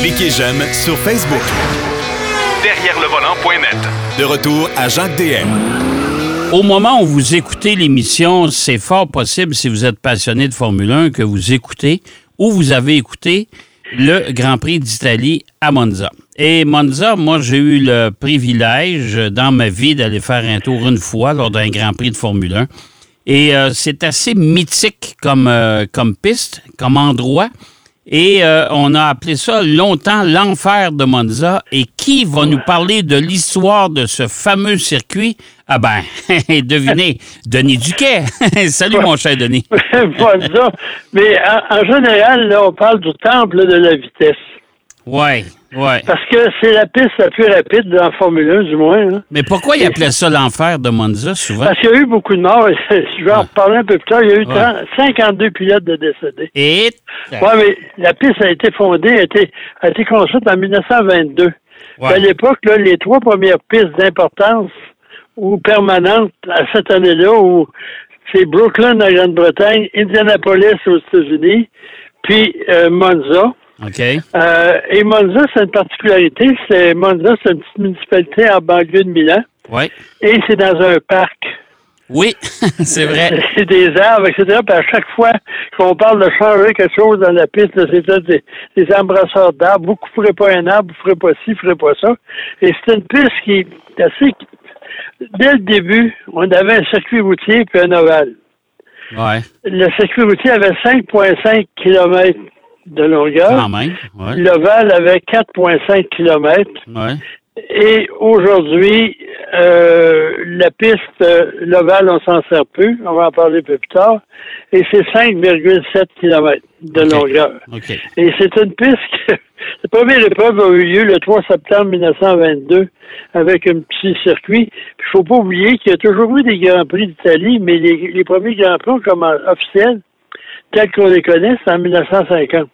Cliquez j'aime sur Facebook. Derrière le volant.net. De retour à Jacques DM. Au moment où vous écoutez l'émission, c'est fort possible, si vous êtes passionné de Formule 1, que vous écoutez ou vous avez écouté le Grand Prix d'Italie à Monza. Et Monza, moi, j'ai eu le privilège dans ma vie d'aller faire un tour une fois lors d'un Grand Prix de Formule 1. Et euh, c'est assez mythique comme, euh, comme piste, comme endroit. Et euh, on a appelé ça longtemps l'enfer de Monza. Et qui va nous parler de l'histoire de ce fameux circuit? Ah ben, devinez, Denis Duquet. Salut mon cher Denis. Monza. Mais en, en général, là, on parle du temple de la vitesse. Oui, oui. Parce que c'est la piste la plus rapide dans Formule 1, du moins. Mais pourquoi il appelait ça l'enfer de Monza souvent? Parce qu'il y a eu beaucoup de morts. Je vais en reparler un peu plus tard. Il y a eu Ouais. 30 52 pilotes de décédés. Et? Oui, mais la piste a été fondée, a été, a été construite en 1922. Ouais. À l'époque, les trois premières pistes d'importance ou permanentes à cette année-là, où c'est Brooklyn en Grande-Bretagne, Indianapolis aux États-Unis, puis euh, Monza. OK. Euh, et Monza, c'est une particularité. C'est Monza, c'est une petite municipalité en banlieue de Milan. Oui. Et c'est dans un parc. Oui, c'est vrai. C'est des arbres, etc. Puis à chaque fois qu'on parle de changer quelque chose dans la piste, c'est des, des embrasseurs d'arbres. Vous ne couperez pas un arbre, vous ne ferez pas ci, vous ne ferez pas ça. Et c'est une piste qui est assez... Dès le début, on avait un circuit routier puis un ovale. Ouais. Le circuit routier avait 5,5 km de longueur. Quand même. Ouais. L'ovale avait 4,5 km. Ouais. Et aujourd'hui, euh, la piste, euh, l'ovale, on s'en sert plus. On va en parler un peu plus tard. Et c'est 5,7 km de longueur. OK. Et c'est une piste que la première épreuve a eu lieu le 3 septembre 1922 avec un petit circuit. Il faut pas oublier qu'il y a toujours eu des Grands Prix d'Italie, mais les, les premiers Grands Prix comme officiels, tels qu'on les connaît, c'est en 1950.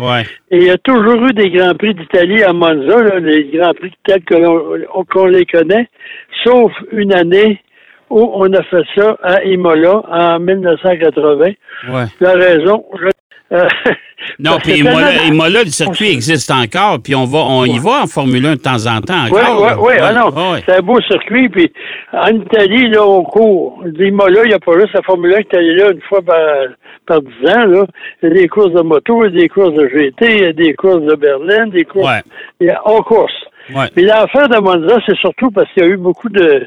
Ouais. Et il y a toujours eu des Grands Prix d'Italie à Monza, là, les Grands Prix tels qu'on les connaît, sauf une année où on a fait ça à Imola en 1980. Ouais. La raison, je- euh, Non, puis Imola, le circuit existe encore, puis on va, on y va en Formule 1 de temps en temps Oui, encore. oui, oui, ah non, c'est un beau circuit. Puis en Italie, là, on court. Imola, il n'y a pas juste la Formule 1 qui est allée là une fois par, par 10 ans. Là. Il y a des courses de moto, il y a des courses de GT, il y a des courses de Berlin, des courses. Ouais. Il y a, on course. Ouais. Mais l'affaire de Monza, c'est surtout parce qu'il y a eu beaucoup de.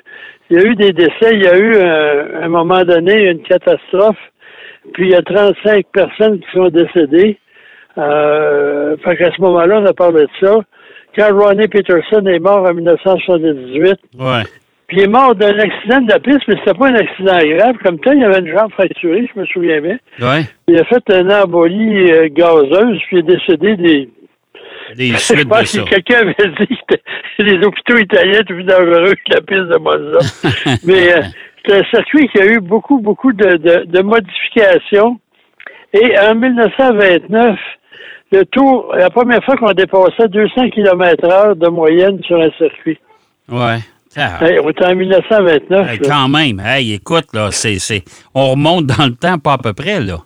Il y a eu des décès, il y a eu euh, à un moment donné une catastrophe, puis il y a 35 personnes qui sont décédées. Euh, fait qu'à ce moment-là, on a parlé de ça. Quand Ronnie Peterson est mort en 1978, Ouais. puis il est mort d'un accident de la piste, mais c'était pas un accident grave. Comme tel, il avait une jambe fracturée, je me souviens bien. Ouais. Il a fait une embolie euh, gazeuse, puis il est décédé des, Des je pense que quelqu'un avait dit que les hôpitaux italiens étaient plus dangereux que la piste de Monza. Mais euh, un circuit qui a eu beaucoup, beaucoup de, de, de modifications. Et en 1929, le tour, la première fois qu'on dépassait 200 km heure de moyenne sur un circuit. Ouais. Ah, Hey, on était en 1929. hey, là. quand même. Hey, écoute, là, c'est, c'est, on remonte dans le temps, pas à peu près, là.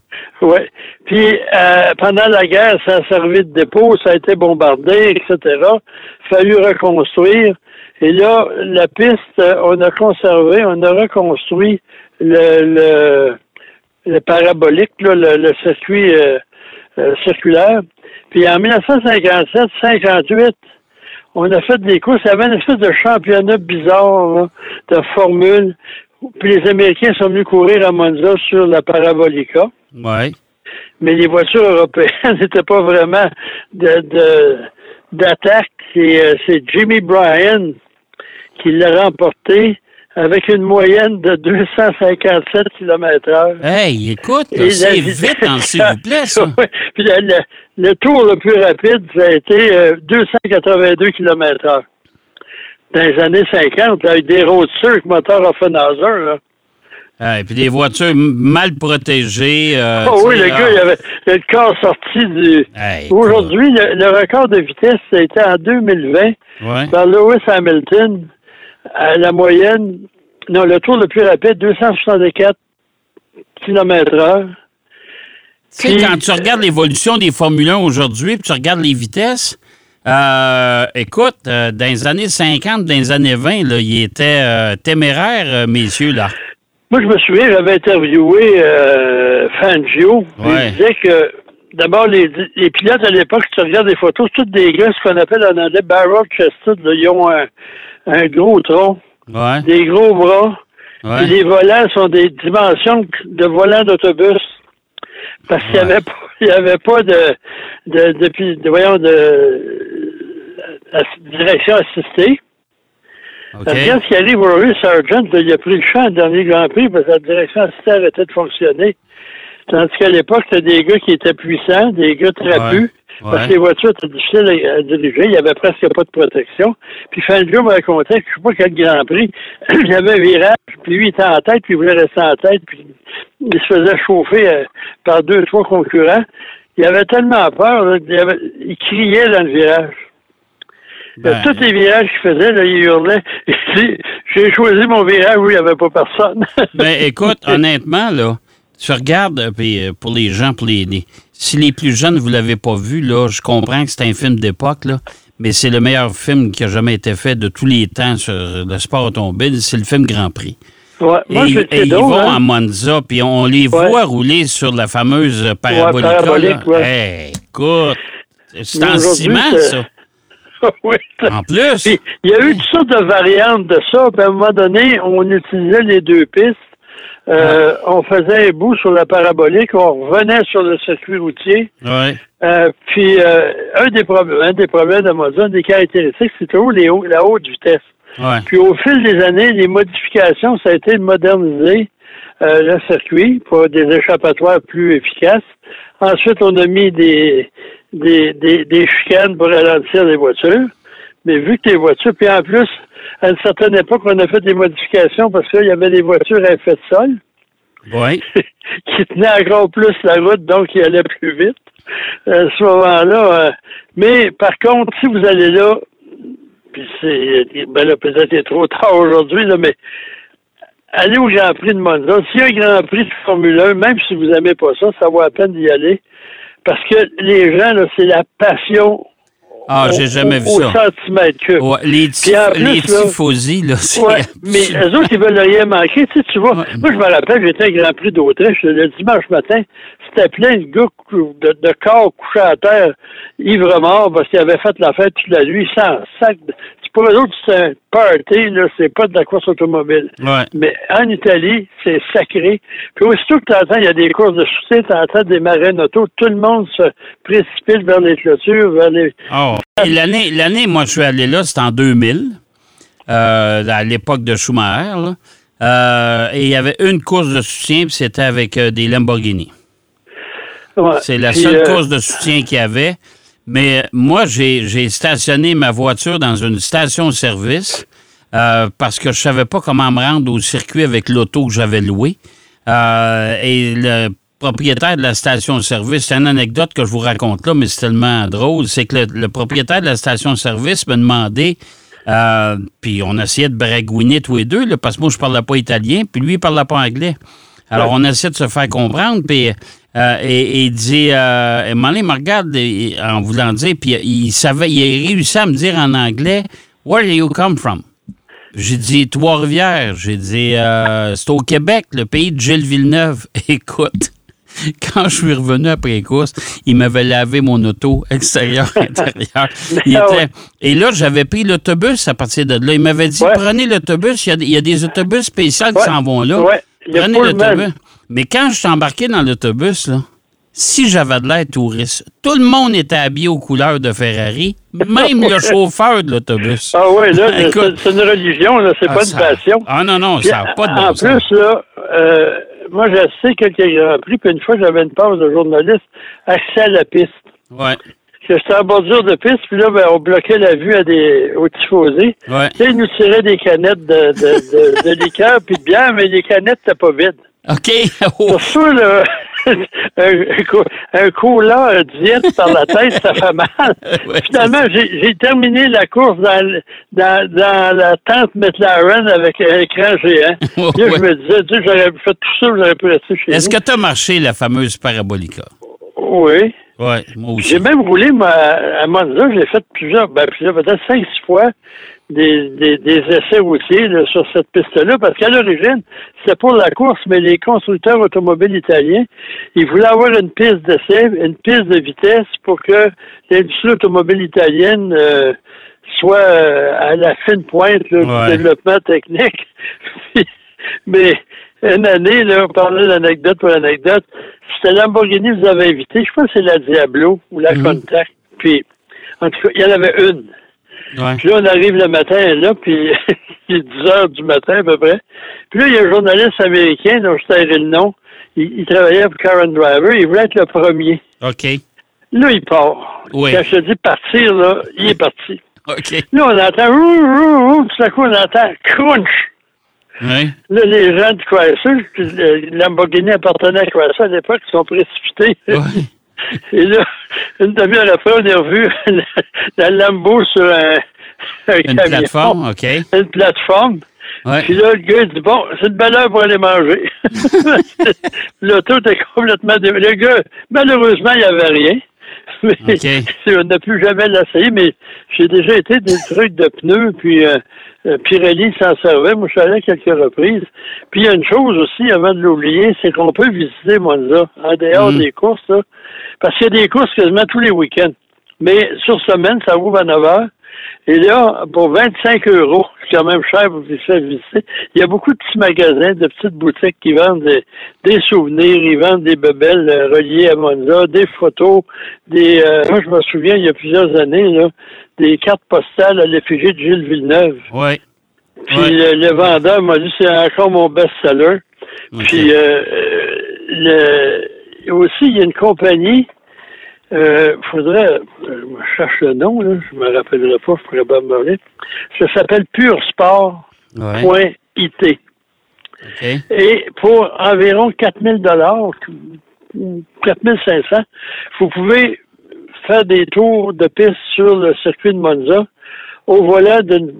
Oui. Puis euh, pendant la guerre, ça a servi de dépôt, ça a été bombardé, etc. Fallu reconstruire. Et là, la piste, euh, on a conservé, on a reconstruit le, le, le parabolique, là, le, le circuit euh, euh, circulaire. Puis en 1957-58, on a fait des courses. Il y avait une espèce de championnat bizarre là, de formule. Puis les Américains sont venus courir à Monza sur la Parabolica Ouais. mais les voitures européennes n'étaient pas vraiment de, de- d'attaque. C'est Jimmy Bryan qui l'a remporté avec une moyenne de 257 km heure. Hey, écoute, Et c'est vite, hein, s'il vous plaît, ça. Puis le, tour le plus rapide, ça a été euh, 282 km heure. Dans les années 50, avec des roadsters avec moteur Offenhauser. Là. Hey, puis des voitures mal protégées. euh, Oh oui, le ah. gars, il avait le corps sorti du... Hey, Aujourd'hui, le, le record de vitesse, ça a été en 2020 Ouais. par Lewis Hamilton. À la moyenne, non, le tour le plus rapide, 264 km heure. Tu sais, quand tu regardes l'évolution des Formule 1 aujourd'hui, puis tu regardes les vitesses, euh, écoute, euh, dans les années 50, dans les années 20, là, il était euh, téméraire, euh, messieurs, là. Moi, je me souviens, j'avais interviewé euh, Fangio. Ouais. Il disait que, d'abord, les, les pilotes à l'époque, si tu regardes les photos, c'est tous des gars, ce qu'on appelle en anglais barrel chested. là. Ils ont un, un gros tronc, Ouais, des gros bras. ouais. Et les volants sont des dimensions de volants d'autobus. Parce qu'il n'y avait pas, il y avait pas de, de, de, pi- de- voyons, de, direction assistée. OK. Regarde ce qui arrive au Rory Sargent, il a pris le champ au dernier Grand Prix parce que la direction assistée arrêtait de fonctionner. Tandis qu'à l'époque, c'était des gars qui étaient puissants, des gars trapus, Ouais. parce que les voitures étaient difficiles à, à diriger, il n'y avait presque pas de protection. Puis Fangio me racontait que je sais pas quel Grand Prix, il y avait un virage, puis lui il était en tête, puis il voulait rester en tête, puis il se faisait chauffer euh, par deux, trois concurrents. Il avait tellement peur, là, il, avait- il criait dans le virage. Ben, Tous les virages qu'il faisait, là, il hurlait. J'ai choisi mon virage où il n'y avait pas personne. Ben, écoute, honnêtement, là, tu regardes, euh, puis euh, pour les gens, pour les, les- si les plus jeunes, vous l'avez pas vu, là, je comprends que c'est un film d'époque, là, mais c'est le meilleur film qui a jamais été fait de tous les temps sur le sport automobile, c'est le film Grand Prix. ouais, Et, moi, et ils vont hein. à Monza, puis on les Ouais. voit rouler sur la fameuse parabolique. parabolique, ouais. Hey, écoute, c'est en ciment, ça. oui. En plus. Il y a eu toutes sortes de variantes de ça. Puis à un moment donné, on utilisait les deux pistes. Euh, On faisait un bout sur la parabolique, on revenait sur le circuit routier. Ouais. Euh, puis euh, un des problèmes, un des problèmes une des caractéristiques, c'est toujours les hauts- la haute vitesse. Ouais. Puis au fil des années, les modifications, ça a été de moderniser euh, le circuit pour des échappatoires plus efficaces. Ensuite, on a mis des, des, des, des chicanes pour ralentir les voitures. Mais vu que les voitures, puis en plus, à une certaine époque, on a fait des modifications parce qu'il y avait des voitures à effet de sol Ouais. qui tenaient encore plus la route, donc qui allaient plus vite à ce moment-là. euh, mais par contre, si vous allez là, puis c'est ben là, peut-être c'est trop tard aujourd'hui, là, mais allez au Grand Prix de Monza. S'il y a un Grand Prix de Formule 1, même si vous n'aimez pas ça, ça vaut la peine d'y aller. Parce que les gens, là, c'est la passion Ah, j'ai jamais vu au, ça. au centimètre cube. Ouais, les, les là- tifosi, là, c'est... Ouais, mais eux autres, ils veulent rien manquer. Tu, sais, tu vois, Ouais. moi, je me rappelle, j'étais au Grand Prix d'Autriche le dimanche matin. C'était plein de gars de, de corps couchés à terre, ivres morts, parce qu'ils avaient fait la fête toute la nuit, sans sac. C'est Pour eux autres, c'est un party, là, c'est pas de la course automobile. Ouais. Mais en Italie, c'est sacré. Puis aussitôt que tu entends, il y a des courses de soutien, tu entends des marraines auto, tout le monde se précipite vers les clôtures, vers les. Oh. L'année, l'année, moi, je suis allé là, c'était en 2000, euh, à l'époque de Schumacher. là. Euh, et il y avait une course de soutien, puis c'était avec euh, des Lamborghini. Ouais. C'est la seule course de soutien qu'il y avait. Mais moi, j'ai, stationné ma voiture dans une station-service euh, parce que je savais pas comment me rendre au circuit avec l'auto que j'avais loué. Euh, et le propriétaire de la station-service, c'est une anecdote que je vous raconte là, mais c'est tellement drôle, c'est que le, propriétaire de la station-service me demandait, euh, puis on essayait de bragouiner tous les deux, parce que moi, je parlais pas italien, puis lui, il parlait pas anglais. Alors, on essaie de se faire comprendre, puis euh, et, et il dit, euh, et Molly me regarde et- en voulant dire, puis il savait, il a réussi à me dire en anglais, Where do you come from? J'ai dit Trois-Rivières. J'ai dit euh, c'est au Québec, le pays de Gilles Villeneuve. Écoute, quand je suis revenu après les courses, il m'avait lavé mon auto extérieur, intérieur. Il Ah était-. Et là, j'avais pris l'autobus à partir de là. Il m'avait dit Ouais. prenez l'autobus, il y a des- il y, a des autobus spéciaux qui s'en vont là. Ouais. Prenez l'autobus. Mais quand je suis embarqué dans l'autobus, là, si j'avais de l'air touriste, tout le monde était habillé aux couleurs de Ferrari, même le chauffeur de l'autobus. Ah oui, là, c'est une religion, là, c'est Ah, pas une passion. Ah non, non, ça n'a pas de en bon sens. plus, là, euh, moi, j'ai assisté quelques grands prix, puis une fois, j'avais une pause de journaliste, accès à la piste. Ouais, Que J'étais en bordure de piste, puis là, ben, on bloquait la vue à des, aux tifosi. ouais. Tu sais, ils nous tiraient des canettes de, de, de, de liqueur puis de bière, mais les canettes, c'était pas vide. OK. Oh. Pour ça, là, un, un, cou- un cola un diète par la tête, ça fait mal. Ouais, Finalement, j'ai terminé la course dans, dans, dans la tente McLaren avec un écran géant. Là, Ouais. je me disais, Dieu, j'aurais fait tout ça, j'aurais pu rester chez Est-ce que tu as marché la fameuse parabolica? Oui. Ouais, moi aussi. J'ai même roulé moi, à Monza, j'ai fait plusieurs, ben, plusieurs, peut-être cinq, six fois des, des, des essais routiers là, sur cette piste-là, parce qu'à l'origine, c'était pour la course, mais les constructeurs automobiles italiens, ils voulaient avoir une piste d'essai, une piste de vitesse pour que l'industrie automobile italienne euh, soit euh, à la fine pointe là, Ouais. du développement technique. mais une année, là, on parlait d'anecdote pour anecdote, c'était Lamborghini vous avez invité, je pense que c'est la Diablo ou la Mhm. Contact. Puis, en tout cas, il y en avait une. Ouais. Puis là, on arrive le matin, là, puis il est 10 heures du matin à peu près. Puis là, il y a un journaliste américain dont je tairai le nom. Il, il travaillait pour Karen Driver. Il voulait être le premier. OK. Là, il part. Oui. Quand je te dis partir, là, il est parti. OK. Là, on entend, ouh, ouh, ouh, tout à coup, on entend crunch. Là, les gens du Chrysler, puis le Lamborghini appartenait à Chrysler à l'époque, ils sont précipités. Et là, une demi-heure après, on a revu la, la Lambo sur un, un Une camion. plateforme, OK. Une plateforme. Ouais. Puis là, le gars, il dit, bon, c'est une belle heure pour aller manger. L'auto était complètement... dé- Le gars, malheureusement, il n'y avait rien. Mais OK. on n'a plus jamais l'essayé, mais j'ai déjà été des trucs de pneus, puis euh, euh, Pirelli s'en servait. Moi, je suis allé à quelques reprises. Puis il y a une chose aussi, avant de l'oublier, c'est qu'on peut visiter Monza, en dehors Mhm. des courses, là, parce qu'il y a des courses quasiment tous les week-ends. Mais sur semaine, ça ouvre à 9 heures. Et là, pour 25 euros, c'est quand même cher pour vous faire visiter, il y a beaucoup de petits magasins, de petites boutiques qui vendent des, des souvenirs, ils vendent des bebelles euh, reliées à Monza, des photos, des... euh, moi, je me souviens, il y a plusieurs années, là, des cartes postales à l'effigie de Gilles Villeneuve. Ouais. Puis Ouais. le, le vendeur m'a dit, c'est encore mon best-seller. Puis euh, euh, le, aussi, il y a une compagnie, euh, faudrait, euh, je cherche le nom, là, je me rappellerai pas, je pourrais pas me rappeler. Ça s'appelle puresport.it. Ouais. Et pour environ 4000 dollars, 4500, vous pouvez faire des tours de piste sur le circuit de Monza au volant d'une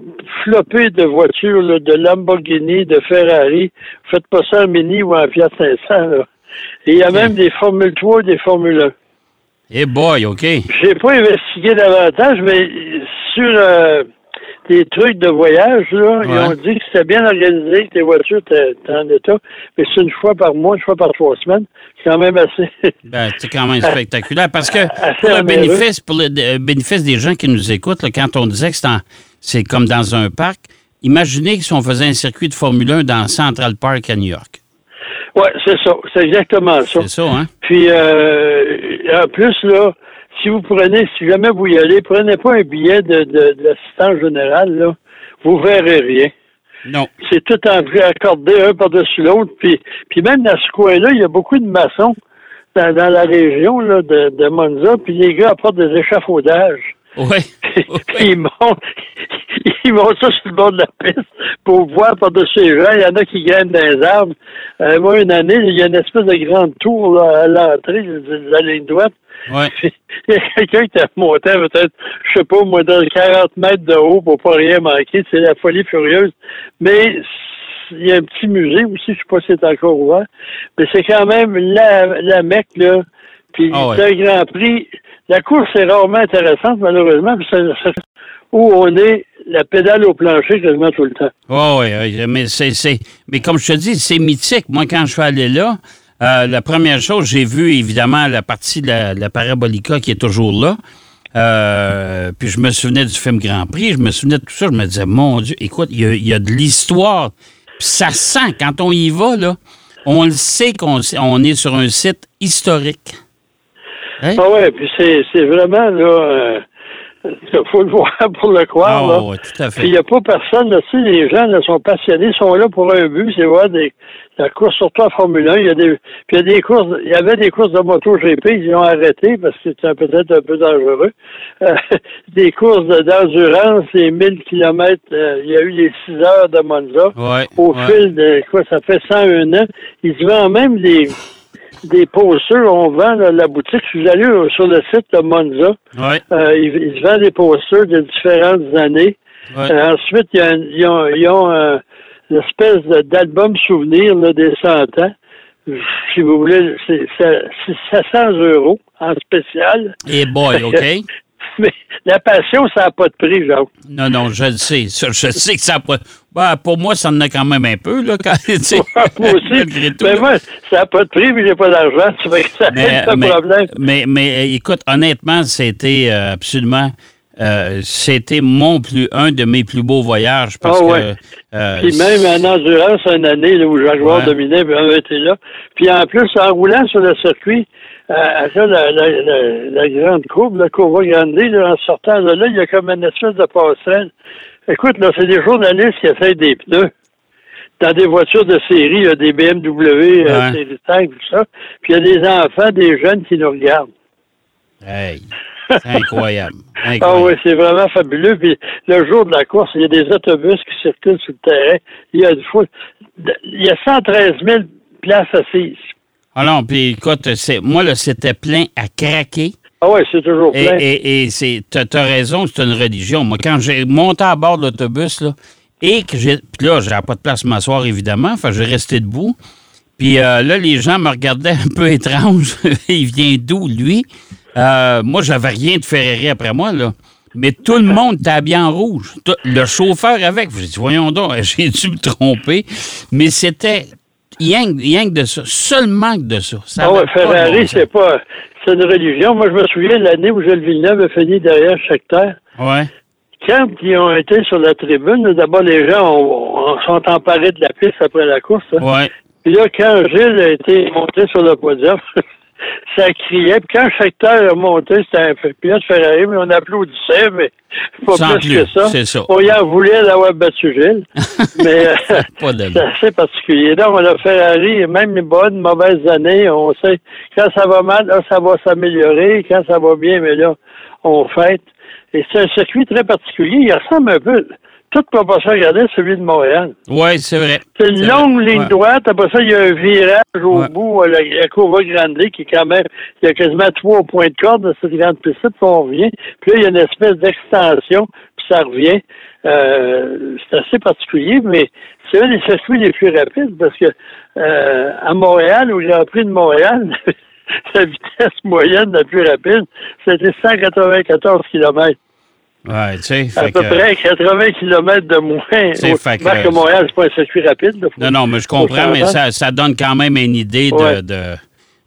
flopée de voitures, là, de Lamborghini, de Ferrari. Faites pas ça en Mini ou en Fiat 500. Là. Et il y a même des Formule 3 et des Formule 1. Eh boy, OK. J'ai pas investigué davantage, mais sur euh, des trucs de voyage, là, ils ont dit que c'était bien organisé, que les voitures étaient en état, mais c'est une fois par mois, une fois par trois semaines. C'est quand même assez. Ben, c'est quand même spectaculaire parce que pour le bénéfice, pour le euh, bénéfice des gens qui nous écoutent, là, quand on disait que c'est, comme dans un parc, imaginez que si on faisait un circuit de Formule 1 dans Central Park à New York. ouais, c'est ça. C'est exactement ça. C'est ça, hein? Puis, euh, en plus, là, si vous prenez, si jamais vous y allez, prenez pas un billet de, de, de l'assistant général, là. Vous verrez rien. Non. c'est tout en accordé un par-dessus l'autre. Puis, puis même dans ce coin-là, il y a beaucoup de maçons dans, dans la région là, de, de Monza. Puis les gars apportent des échafaudages. Oui. Puis ils montent, ils montent ça sur le bord de la piste pour voir par-dessus les gens. Il y en a qui grimpent dans les arbres. Euh, moi, une année, il y a une espèce de grande tour là, à l'entrée de la ligne droite. Ouais. Il y a quelqu'un qui a monté peut-être, je sais pas, moi, dans 40 mètres de haut pour pas rien manquer. C'est la folie furieuse. Mais il y a un petit musée aussi, je sais pas si c'est encore ouvert. Mais c'est quand même la, la Mecque, là. Puis Ah ouais. c'est un grand prix. La course est rarement intéressante, malheureusement, puis c'est c'est où on est la pédale au plancher quasiment tout le temps. Oui, oui, mais c'est, c'est- mais comme je te dis, c'est mythique. Moi, quand je suis allé là, euh, la première chose, j'ai vu évidemment la partie de la, la parabolica qui est toujours là. Euh, puis je me souvenais du film Grand Prix, je me souvenais de tout ça. Je me disais, mon Dieu, écoute, il y y a de l'histoire. Puis ça sent, quand on y va, là, on le sait qu'on on est sur un site historique. Hein? Ah ouais, puis c'est c'est vraiment, là, il faut le voir pour le croire, là. Ah, ouais, tout à Puis il fait. n'y a pas personne, là, tu sais, les gens là, sont passionnés, sont là pour un but, c'est voir des, la course, surtout en Formule 1. Il y a des, puis il y a des courses, il y avait des courses de moto GP, ils ont arrêté parce que c'était peut-être un peu dangereux. Euh, des courses de- d'endurance, les 1000 kilomètres, euh, il y a eu les 6 heures de Monza. Ouais, Au ouais. fil de, quoi, ça fait 101 ans. Ils vendent même des, des posters, on vend là, la boutique. Je suis allé euh, sur le site de Monza. Ouais, Euh, ils, vendent des posters de différentes années. ouais. Euh, ensuite, ils ont, ils ont euh, une espèce d'album souvenir là, des 100 ans. si vous voulez, c'est c'est- c'est 700 euros en spécial. Et boy, OK? Mais la passion, ça n'a pas de prix, Jacques. Non, non, je le sais. Je sais que ça a pas. Ben, pour moi, ça en a quand même un peu, là, quand, moi aussi. tout, mais moi, ça n'a pas de prix, mais j'ai pas d'argent. Ça fait que ça Mais, un mais, problème. mais, mais, euh, écoute, honnêtement, c'était euh, absolument. euh, c'était mon plus un de mes plus beaux voyages parce Ah ouais. que euh, Puis même en endurance, une année là, où Jacques Ouais. dominait, puis on était là. Puis en plus, en roulant sur le circuit, euh, à la, la, la, la grande courbe, la courbe grande, là, en sortant de là, il y a comme une espèce de passerelle. Écoute, là, c'est des journalistes qui essayent des pneus. Dans des voitures de série, il y a des BMW, euh, Ouais. série 5, tout ça. Puis il y a des enfants, des jeunes qui nous regardent. hey, c'est incroyable. Ah oui, c'est vraiment fabuleux. Puis le jour de la course, il y a des autobus qui circulent sur le terrain. Il y a, il y a 113 000 places assises. Ah non, puis écoute, c'est, moi, là, c'était plein à craquer. Ah oui, c'est toujours Et, plein. et, et c'est, t'as, t'as raison, c'est une religion. Moi, quand j'ai monté à bord de l'autobus, là, et que j'ai. Puis là, j'avais pas de place m'asseoir, évidemment. Enfin, j'ai resté debout. Puis euh, là, les gens me regardaient un peu étrange. Il vient d'où, lui? Euh, moi, j'avais rien de Ferrari après moi, là. Mais tout le monde était habillé en rouge. Le chauffeur avec. J'ai dit, voyons donc, j'ai dû me tromper. Mais c'était rien, que- rien que de ça. Seulement que de ça. Ça ah ouais, Ferrari, c'est pas. C'est une religion. Moi, je me souviens de l'année où Gilles Villeneuve a fini derrière chaque terre. Ouais. Quand ils ont été sur la tribune, d'abord, les gens ont- ont- sont emparés de la piste après la course. hein. Ouais. Puis là, quand Gilles a été monté sur le podium, ça criait. Puis quand chaque terre est monté, c'était un pilote Ferrari, mais on applaudissait, mais pas Sans plus, plus, que ça. c'est ça. On y en voulait d'avoir battu Gilles. mais euh, de c'est assez particulier. Donc, on a Ferrari, même les bonnes, mauvaises années, on sait quand ça va mal, là, ça va s'améliorer. Quand ça va bien, mais là, on fête. Et c'est un circuit très particulier. Il ressemble un peu, toute proportion regardée, celui de Montréal. Ouais, c'est vrai. C'est une longue vrai. ligne Ouais. droite. Après ça, il y a un virage au Ouais. bout, à la, la courbe Grande qui est quand même, il y a quasiment trois points de corde de cette grande piste puis on revient. Puis là, il y a une espèce d'extension, puis ça revient. Euh, c'est assez particulier, mais c'est un des circuits les plus rapides parce que euh, à Montréal, au Grand Prix de Montréal, la vitesse moyenne la plus rapide, c'était 194 km. Ouais, tu sais. À peu que- près 80 km de moins. Fait que- Marc que Montréal, c'est pas un circuit rapide. là. Non, non, mais je comprends, mais ça, ça donne quand même une idée de, Ouais. de,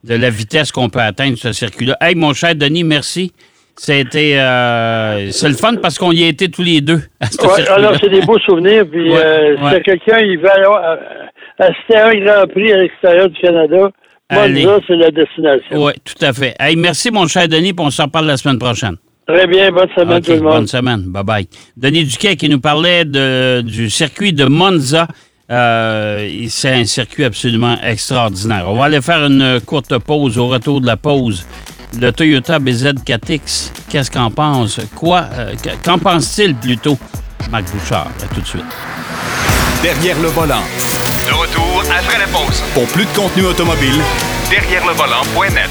de la vitesse qu'on peut atteindre ce circuit-là. Hey, mon cher Denis, merci. C'était euh, c'est le fun parce qu'on y a été tous les deux. à ce Ouais, circuit-là. alors, c'est des beaux souvenirs. Puis, Ouais, euh, ouais. si quelqu'un il va aller euh, assister à un Grand Prix à l'extérieur du Canada. Monza, c'est la destination. Oui, tout à fait. Hey, merci, mon cher Denis, puis on s'en parle la semaine prochaine. Très bien. Bonne semaine, tout le monde. bonne semaine. Bye-bye. Denis Duquet qui nous parlait de, du circuit de Monza. Euh, c'est un circuit absolument extraordinaire. On va aller faire une courte pause. Au retour de la pause, le Toyota BZ4X, qu'est-ce qu'en pense? Quoi? euh, qu'en pense-t-il plutôt? Marc Bouchard, à tout de suite. Derrière le volant. De retour après la pause. Pour plus de contenu automobile, Derrière le volant.net.